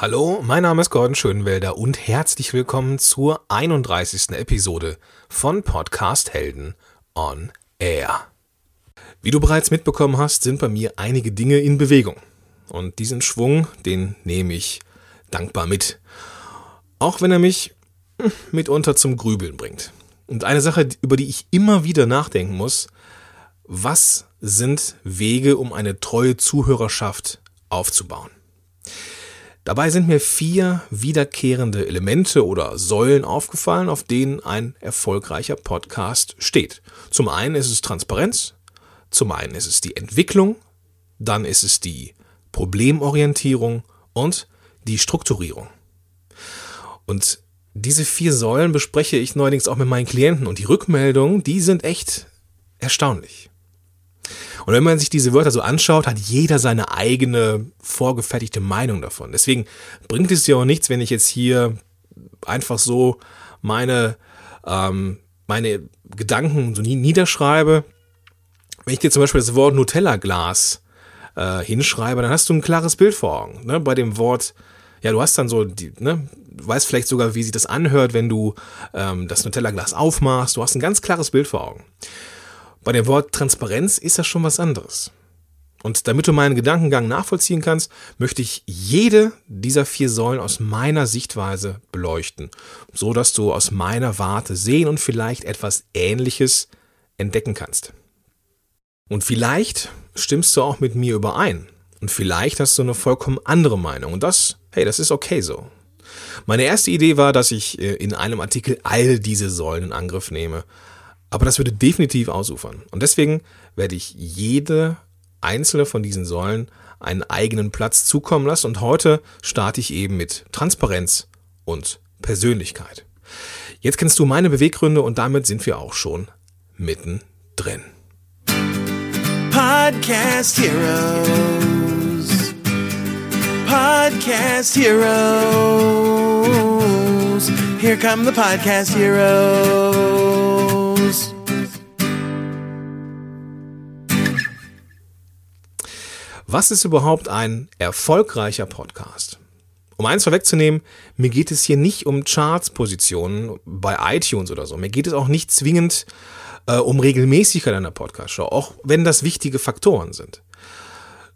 Hallo, mein Name ist Gordon Schönwelder und herzlich willkommen zur 31. Episode von Podcast Helden on Air. Wie du bereits mitbekommen hast, sind bei mir einige Dinge in Bewegung. Und diesen Schwung, den nehme ich dankbar mit. Auch wenn er mich hm, mitunter zum Grübeln bringt. Und eine Sache, über die ich immer wieder nachdenken muss, was sind Wege, um eine treue Zuhörerschaft aufzubauen? Dabei sind mir vier wiederkehrende Elemente oder Säulen aufgefallen, auf denen ein erfolgreicher Podcast steht. Zum einen ist es Transparenz, zum einen ist es die Entwicklung, dann ist es die Problemorientierung und die Strukturierung. Und diese vier Säulen bespreche ich neuerdings auch mit meinen Klienten und die Rückmeldungen, die sind echt erstaunlich. Und wenn man sich diese Wörter so anschaut, hat jeder seine eigene vorgefertigte Meinung davon. Deswegen bringt es ja auch nichts, wenn ich jetzt hier einfach so meine, ähm, meine Gedanken so niederschreibe. Wenn ich dir zum Beispiel das Wort Nutella-Glas äh, hinschreibe, dann hast du ein klares Bild vor Augen. Ne? Bei dem Wort, ja, du hast dann so, die, ne, du weißt vielleicht sogar, wie sich das anhört, wenn du ähm, das Nutella-Glas aufmachst. Du hast ein ganz klares Bild vor Augen. Bei dem Wort Transparenz ist das schon was anderes. Und damit du meinen Gedankengang nachvollziehen kannst, möchte ich jede dieser vier Säulen aus meiner Sichtweise beleuchten, so dass du aus meiner Warte sehen und vielleicht etwas Ähnliches entdecken kannst. Und vielleicht stimmst du auch mit mir überein. Und vielleicht hast du eine vollkommen andere Meinung. Und das, hey, das ist okay so. Meine erste Idee war, dass ich äh, in einem Artikel all diese Säulen in Angriff nehme. Aber das würde definitiv ausufern. Und deswegen werde ich jede einzelne von diesen Säulen einen eigenen Platz zukommen lassen. Und heute starte ich eben mit Transparenz und Persönlichkeit. Jetzt kennst du meine Beweggründe und damit sind wir auch schon mittendrin. Podcast Heroes. Podcast Heroes. Here come the Podcast Heroes. Was ist überhaupt ein erfolgreicher Podcast? Um eins vorwegzunehmen, mir geht es hier nicht um Charts-Positionen bei iTunes oder so. Mir geht es auch nicht zwingend äh, um Regelmäßigkeit einer Podcast-Show, auch wenn das wichtige Faktoren sind.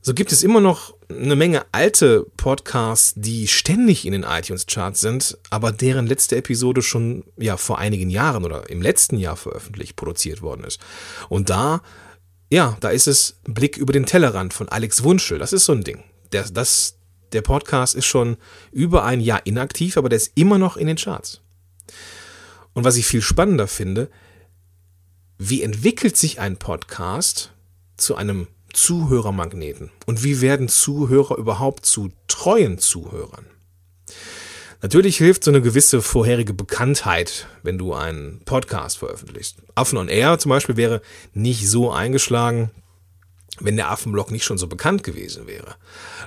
So gibt es immer noch eine Menge alte Podcasts, die ständig in den iTunes-Charts sind, aber deren letzte Episode schon ja vor einigen Jahren oder im letzten Jahr veröffentlicht, produziert worden ist. Und da ja, da ist es Blick über den Tellerrand von Alex Wunschel. Das ist so ein Ding. Der, das, der Podcast ist schon über ein Jahr inaktiv, aber der ist immer noch in den Charts. Und was ich viel spannender finde, wie entwickelt sich ein Podcast zu einem Zuhörermagneten? Und wie werden Zuhörer überhaupt zu treuen Zuhörern? Natürlich hilft so eine gewisse vorherige Bekanntheit, wenn du einen Podcast veröffentlichst. Affen on Air zum Beispiel wäre nicht so eingeschlagen, wenn der Affenblog nicht schon so bekannt gewesen wäre.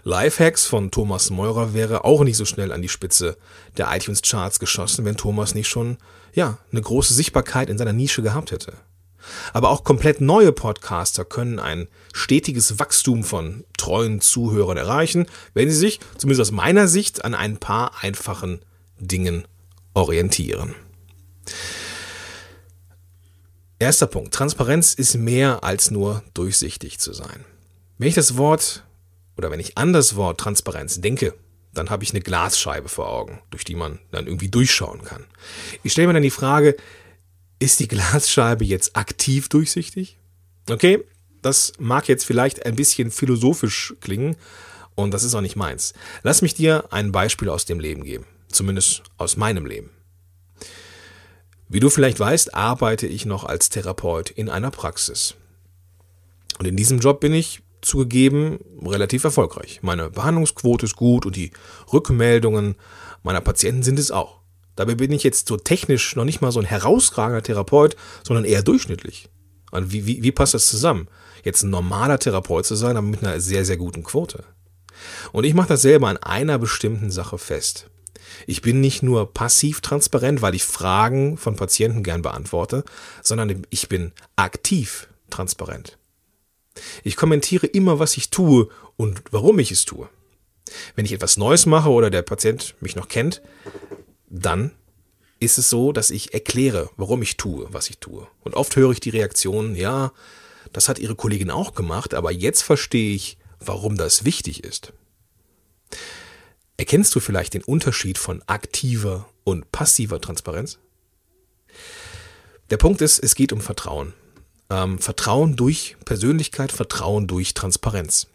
Lifehacks von Thomas Meurer wäre auch nicht so schnell an die Spitze der iTunes Charts geschossen, wenn Thomas nicht schon, ja, eine große Sichtbarkeit in seiner Nische gehabt hätte. Aber auch komplett neue Podcaster können ein stetiges Wachstum von treuen Zuhörern erreichen, wenn sie sich, zumindest aus meiner Sicht, an ein paar einfachen Dingen orientieren. Erster Punkt. Transparenz ist mehr als nur durchsichtig zu sein. Wenn ich das Wort oder wenn ich an das Wort Transparenz denke, dann habe ich eine Glasscheibe vor Augen, durch die man dann irgendwie durchschauen kann. Ich stelle mir dann die Frage, ist die Glasscheibe jetzt aktiv durchsichtig? Okay, das mag jetzt vielleicht ein bisschen philosophisch klingen und das ist auch nicht meins. Lass mich dir ein Beispiel aus dem Leben geben, zumindest aus meinem Leben. Wie du vielleicht weißt, arbeite ich noch als Therapeut in einer Praxis. Und in diesem Job bin ich zugegeben relativ erfolgreich. Meine Behandlungsquote ist gut und die Rückmeldungen meiner Patienten sind es auch. Dabei bin ich jetzt so technisch noch nicht mal so ein herausragender Therapeut, sondern eher durchschnittlich. Und wie, wie, wie passt das zusammen? Jetzt ein normaler Therapeut zu sein, aber mit einer sehr, sehr guten Quote. Und ich mache das selber an einer bestimmten Sache fest. Ich bin nicht nur passiv transparent, weil ich Fragen von Patienten gern beantworte, sondern ich bin aktiv transparent. Ich kommentiere immer, was ich tue und warum ich es tue. Wenn ich etwas Neues mache oder der Patient mich noch kennt, dann ist es so, dass ich erkläre, warum ich tue, was ich tue. Und oft höre ich die Reaktion, ja, das hat Ihre Kollegin auch gemacht, aber jetzt verstehe ich, warum das wichtig ist. Erkennst du vielleicht den Unterschied von aktiver und passiver Transparenz? Der Punkt ist, es geht um Vertrauen. Ähm, Vertrauen durch Persönlichkeit, Vertrauen durch Transparenz.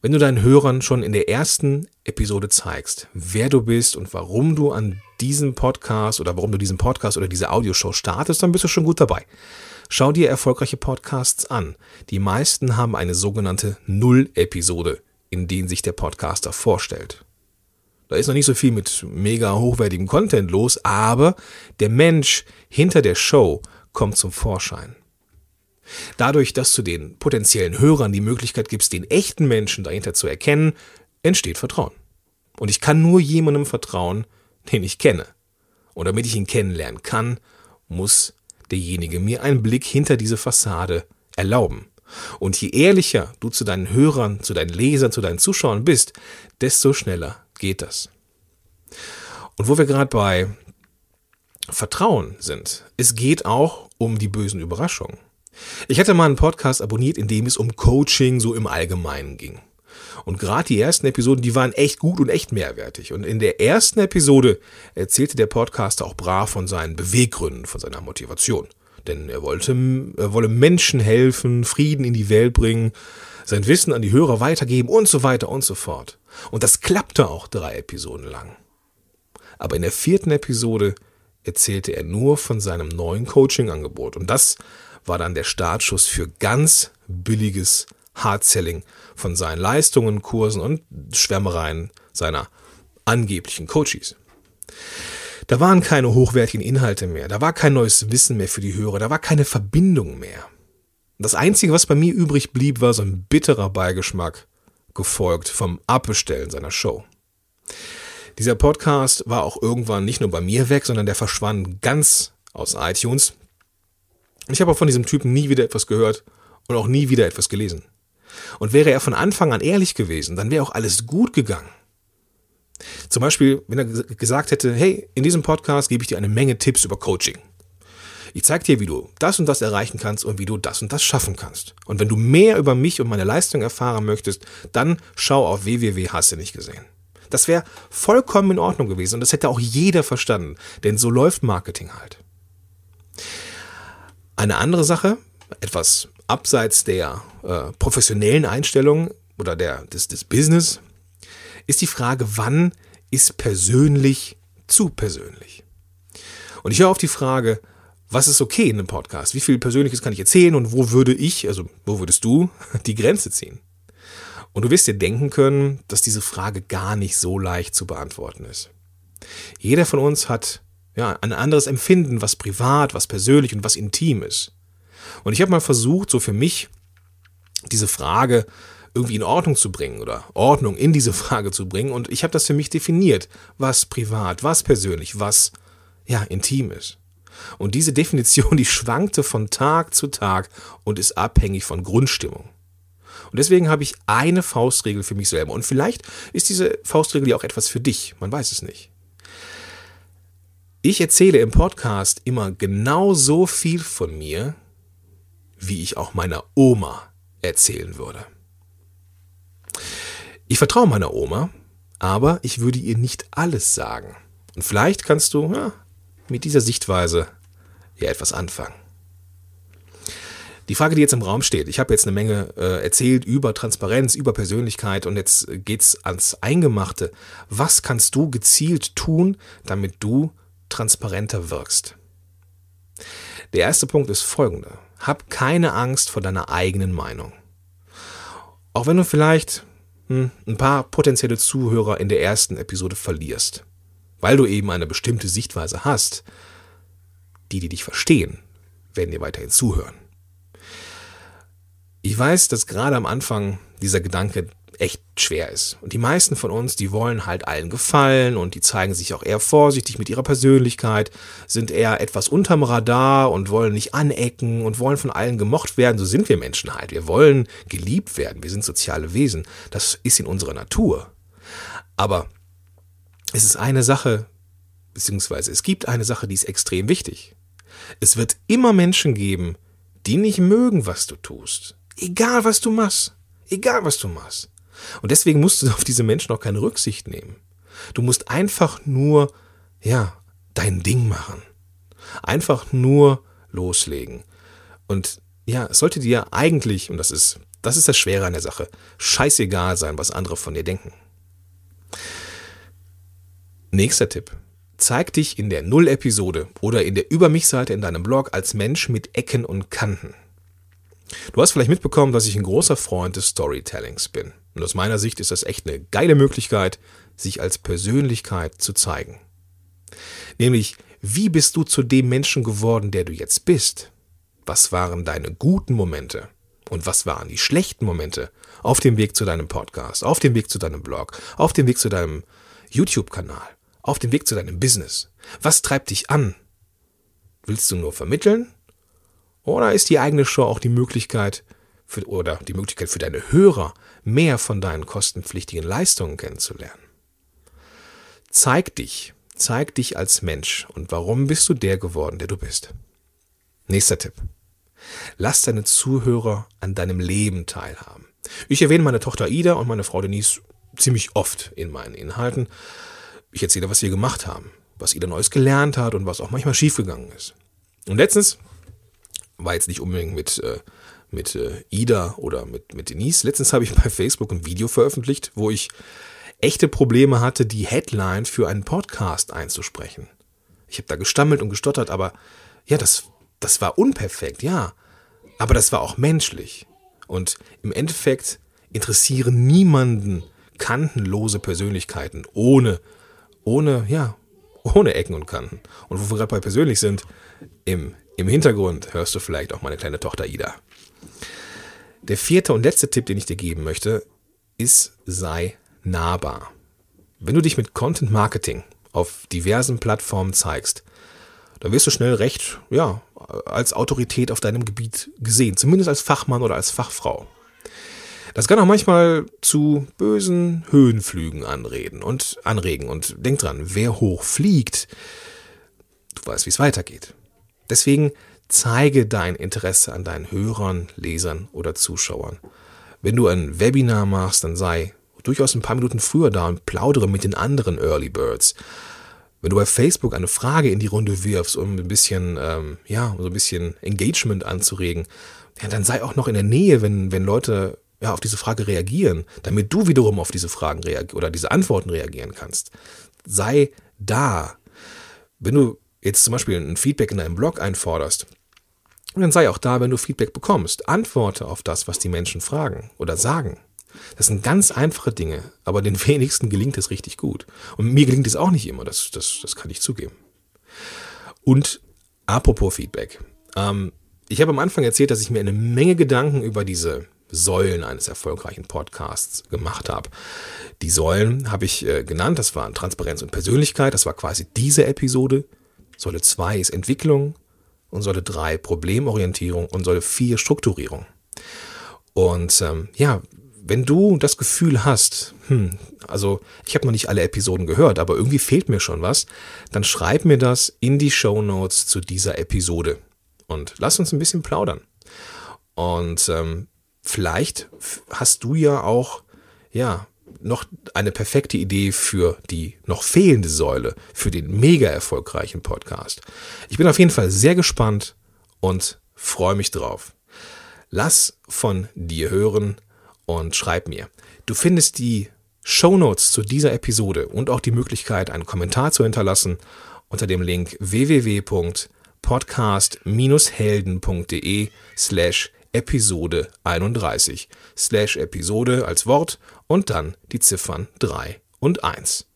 Wenn du deinen Hörern schon in der ersten Episode zeigst, wer du bist und warum du an diesem Podcast oder warum du diesen Podcast oder diese Audioshow startest, dann bist du schon gut dabei. Schau dir erfolgreiche Podcasts an. Die meisten haben eine sogenannte Null-Episode, in denen sich der Podcaster vorstellt. Da ist noch nicht so viel mit mega hochwertigem Content los, aber der Mensch hinter der Show kommt zum Vorschein. Dadurch, dass du den potenziellen Hörern die Möglichkeit gibst, den echten Menschen dahinter zu erkennen, entsteht Vertrauen. Und ich kann nur jemandem vertrauen, den ich kenne. Und damit ich ihn kennenlernen kann, muss derjenige mir einen Blick hinter diese Fassade erlauben. Und je ehrlicher du zu deinen Hörern, zu deinen Lesern, zu deinen Zuschauern bist, desto schneller geht das. Und wo wir gerade bei Vertrauen sind, es geht auch um die bösen Überraschungen. Ich hatte mal einen Podcast abonniert, in dem es um Coaching so im Allgemeinen ging. Und gerade die ersten Episoden, die waren echt gut und echt mehrwertig. Und in der ersten Episode erzählte der Podcaster auch brav von seinen Beweggründen, von seiner Motivation. Denn er wollte, er wolle Menschen helfen, Frieden in die Welt bringen, sein Wissen an die Hörer weitergeben und so weiter und so fort. Und das klappte auch drei Episoden lang. Aber in der vierten Episode erzählte er nur von seinem neuen Coaching-Angebot. Und das war dann der Startschuss für ganz billiges Hardselling von seinen Leistungen, Kursen und Schwärmereien seiner angeblichen Coaches. Da waren keine hochwertigen Inhalte mehr, da war kein neues Wissen mehr für die Hörer, da war keine Verbindung mehr. Das Einzige, was bei mir übrig blieb, war so ein bitterer Beigeschmack, gefolgt vom Abbestellen seiner Show. Dieser Podcast war auch irgendwann nicht nur bei mir weg, sondern der verschwand ganz aus iTunes. Ich habe auch von diesem Typen nie wieder etwas gehört und auch nie wieder etwas gelesen. Und wäre er von Anfang an ehrlich gewesen, dann wäre auch alles gut gegangen. Zum Beispiel, wenn er gesagt hätte, hey, in diesem Podcast gebe ich dir eine Menge Tipps über Coaching. Ich zeige dir, wie du das und das erreichen kannst und wie du das und das schaffen kannst. Und wenn du mehr über mich und meine Leistung erfahren möchtest, dann schau auf www. Hast nicht gesehen. Das wäre vollkommen in Ordnung gewesen und das hätte auch jeder verstanden, denn so läuft Marketing halt. Eine andere Sache, etwas abseits der äh, professionellen Einstellung oder der, des, des Business, ist die Frage, wann ist persönlich zu persönlich? Und ich höre auf die Frage, was ist okay in einem Podcast? Wie viel Persönliches kann ich erzählen und wo würde ich, also wo würdest du die Grenze ziehen? Und du wirst dir denken können, dass diese Frage gar nicht so leicht zu beantworten ist. Jeder von uns hat ja, ein anderes Empfinden, was privat, was persönlich und was intim ist. Und ich habe mal versucht, so für mich diese Frage irgendwie in Ordnung zu bringen oder Ordnung in diese Frage zu bringen. Und ich habe das für mich definiert, was privat, was persönlich, was ja intim ist. Und diese Definition, die schwankte von Tag zu Tag und ist abhängig von Grundstimmung. Und deswegen habe ich eine Faustregel für mich selber. Und vielleicht ist diese Faustregel ja auch etwas für dich. Man weiß es nicht. Ich erzähle im Podcast immer genau so viel von mir, wie ich auch meiner Oma erzählen würde. Ich vertraue meiner Oma, aber ich würde ihr nicht alles sagen. Und vielleicht kannst du ja, mit dieser Sichtweise ja etwas anfangen. Die Frage, die jetzt im Raum steht, ich habe jetzt eine Menge äh, erzählt über Transparenz, über Persönlichkeit und jetzt geht's ans Eingemachte. Was kannst du gezielt tun, damit du transparenter wirkst? Der erste Punkt ist folgender. Hab keine Angst vor deiner eigenen Meinung. Auch wenn du vielleicht hm, ein paar potenzielle Zuhörer in der ersten Episode verlierst, weil du eben eine bestimmte Sichtweise hast, die, die dich verstehen, werden dir weiterhin zuhören. Ich weiß, dass gerade am Anfang dieser Gedanke echt schwer ist. Und die meisten von uns, die wollen halt allen gefallen und die zeigen sich auch eher vorsichtig mit ihrer Persönlichkeit, sind eher etwas unterm Radar und wollen nicht anecken und wollen von allen gemocht werden. So sind wir Menschen halt. Wir wollen geliebt werden. Wir sind soziale Wesen. Das ist in unserer Natur. Aber es ist eine Sache, beziehungsweise es gibt eine Sache, die ist extrem wichtig. Es wird immer Menschen geben, die nicht mögen, was du tust. Egal, was du machst. Egal, was du machst. Und deswegen musst du auf diese Menschen auch keine Rücksicht nehmen. Du musst einfach nur, ja, dein Ding machen. Einfach nur loslegen. Und ja, es sollte dir eigentlich, und das ist, das ist das Schwere an der Sache, scheißegal sein, was andere von dir denken. Nächster Tipp. Zeig dich in der Null-Episode oder in der Über mich-Seite in deinem Blog als Mensch mit Ecken und Kanten. Du hast vielleicht mitbekommen, dass ich ein großer Freund des Storytellings bin. Und aus meiner Sicht ist das echt eine geile Möglichkeit, sich als Persönlichkeit zu zeigen. Nämlich, wie bist du zu dem Menschen geworden, der du jetzt bist? Was waren deine guten Momente? Und was waren die schlechten Momente auf dem Weg zu deinem Podcast, auf dem Weg zu deinem Blog, auf dem Weg zu deinem YouTube-Kanal, auf dem Weg zu deinem Business? Was treibt dich an? Willst du nur vermitteln oder ist die eigene Show auch die Möglichkeit für, oder die Möglichkeit für deine Hörer, mehr von deinen kostenpflichtigen Leistungen kennenzulernen? Zeig dich, zeig dich als Mensch und warum bist du der geworden, der du bist. Nächster Tipp. Lass deine Zuhörer an deinem Leben teilhaben. Ich erwähne meine Tochter Ida und meine Frau Denise ziemlich oft in meinen Inhalten. Ich erzähle, was wir gemacht haben, was Ida Neues gelernt hat und was auch manchmal schiefgegangen ist. Und letztens war jetzt nicht unbedingt mit, äh, mit äh, Ida oder mit, mit Denise. Letztens habe ich bei Facebook ein Video veröffentlicht, wo ich echte Probleme hatte, die Headline für einen Podcast einzusprechen. Ich habe da gestammelt und gestottert, aber ja, das, das war unperfekt, ja. Aber das war auch menschlich. Und im Endeffekt interessieren niemanden kantenlose Persönlichkeiten ohne, ohne, ja, ohne Ecken und Kanten. Und wo wir gerade bei persönlich sind, im im Hintergrund hörst du vielleicht auch meine kleine Tochter Ida. Der vierte und letzte Tipp, den ich dir geben möchte, ist, sei nahbar. Wenn du dich mit Content Marketing auf diversen Plattformen zeigst, dann wirst du schnell recht, ja, als Autorität auf deinem Gebiet gesehen, zumindest als Fachmann oder als Fachfrau. Das kann auch manchmal zu bösen Höhenflügen anreden und anregen. Und denk dran, wer hoch fliegt, du weißt, wie es weitergeht. Deswegen zeige dein Interesse an deinen Hörern, Lesern oder Zuschauern. Wenn du ein Webinar machst, dann sei durchaus ein paar Minuten früher da und plaudere mit den anderen Early Birds. Wenn du bei Facebook eine Frage in die Runde wirfst, um ein bisschen, ähm, ja, so ein bisschen Engagement anzuregen, ja, dann sei auch noch in der Nähe, wenn, wenn Leute ja, auf diese Frage reagieren, damit du wiederum auf diese Fragen reagieren oder diese Antworten reagieren kannst. Sei da. Wenn du jetzt zum Beispiel ein Feedback in deinem Blog einforderst, dann sei auch da, wenn du Feedback bekommst. Antworte auf das, was die Menschen fragen oder sagen. Das sind ganz einfache Dinge, aber den wenigsten gelingt es richtig gut. Und mir gelingt es auch nicht immer, das, das, das kann ich zugeben. Und apropos Feedback. Ähm, ich habe am Anfang erzählt, dass ich mir eine Menge Gedanken über diese Säulen eines erfolgreichen Podcasts gemacht habe. Die Säulen habe ich äh, genannt, das waren Transparenz und Persönlichkeit, das war quasi diese Episode. Säule 2 ist Entwicklung und Säule 3 Problemorientierung und Säule 4 Strukturierung. Und ähm, ja, wenn du das Gefühl hast, hm, also ich habe noch nicht alle Episoden gehört, aber irgendwie fehlt mir schon was, dann schreib mir das in die Show Notes zu dieser Episode und lass uns ein bisschen plaudern. Und ähm, vielleicht hast du ja auch ja noch eine perfekte Idee für die noch fehlende Säule, für den mega erfolgreichen Podcast. Ich bin auf jeden Fall sehr gespannt und freue mich drauf. Lass von dir hören und schreib mir. Du findest die Show Notes zu dieser Episode und auch die Möglichkeit, einen Kommentar zu hinterlassen unter dem Link www.podcast-helden.de slash Episode 31. Slash Episode als Wort und dann die Ziffern 3 und 1.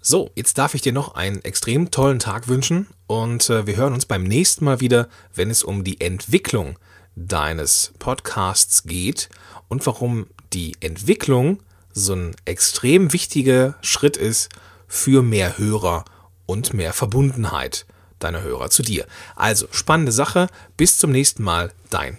So, jetzt darf ich dir noch einen extrem tollen Tag wünschen und äh, wir hören uns beim nächsten Mal wieder, wenn es um die Entwicklung deines Podcasts geht und warum die Entwicklung so ein extrem wichtiger Schritt ist für mehr Hörer und mehr Verbundenheit deiner Hörer zu dir. Also spannende Sache, bis zum nächsten Mal, dein